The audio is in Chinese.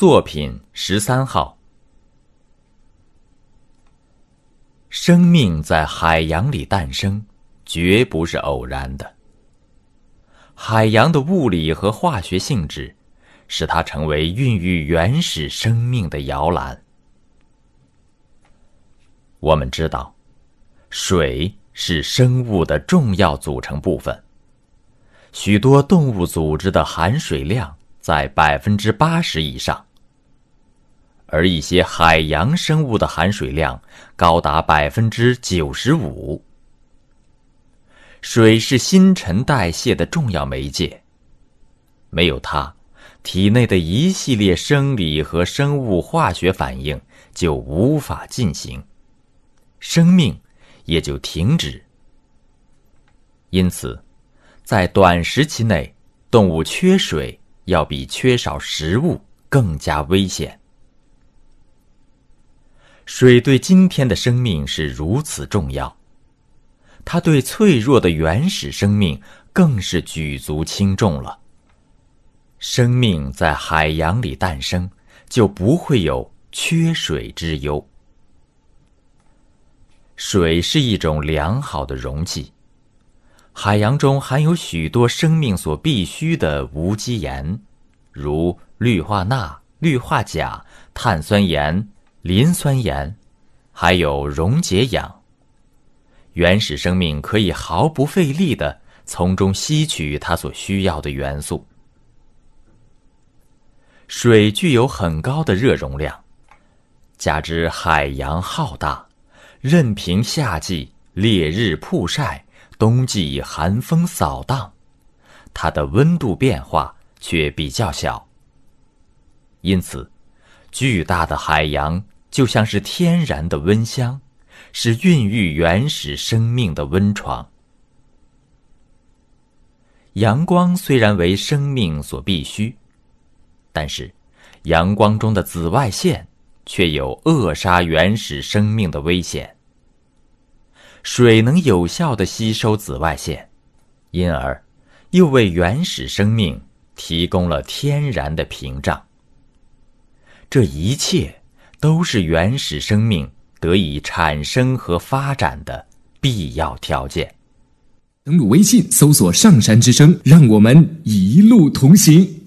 作品十三号。生命在海洋里诞生，绝不是偶然的。海洋的物理和化学性质，使它成为孕育原始生命的摇篮。我们知道，水是生物的重要组成部分。许多动物组织的含水量在百分之八十以上，而一些海洋生物的含水量高达百分之九十五。水是新陈代谢的重要媒介，没有它，体内的一系列生理和生物化学反应就无法进行，生命也就停止。因此。在短时期内，动物缺水要比缺少食物更加危险。水对今天的生命是如此重要，它对脆弱的原始生命更是举足轻重了。生命在海洋里诞生，就不会有缺水之忧。水是一种良好的容器。海洋中含有许多生命所必需的无机盐，如氯化钠、氯化钾、碳酸盐、磷酸盐，还有溶解氧。原始生命可以毫不费力的从中吸取它所需要的元素。水具有很高的热容量，加之海洋浩大，任凭夏季烈日曝晒。冬季寒风扫荡，它的温度变化却比较小。因此，巨大的海洋就像是天然的温箱，是孕育原始生命的温床。阳光虽然为生命所必须，但是阳光中的紫外线却有扼杀原始生命的危险。水能有效的吸收紫外线，因而又为原始生命提供了天然的屏障。这一切都是原始生命得以产生和发展的必要条件。登录微信，搜索“上山之声”，让我们一路同行。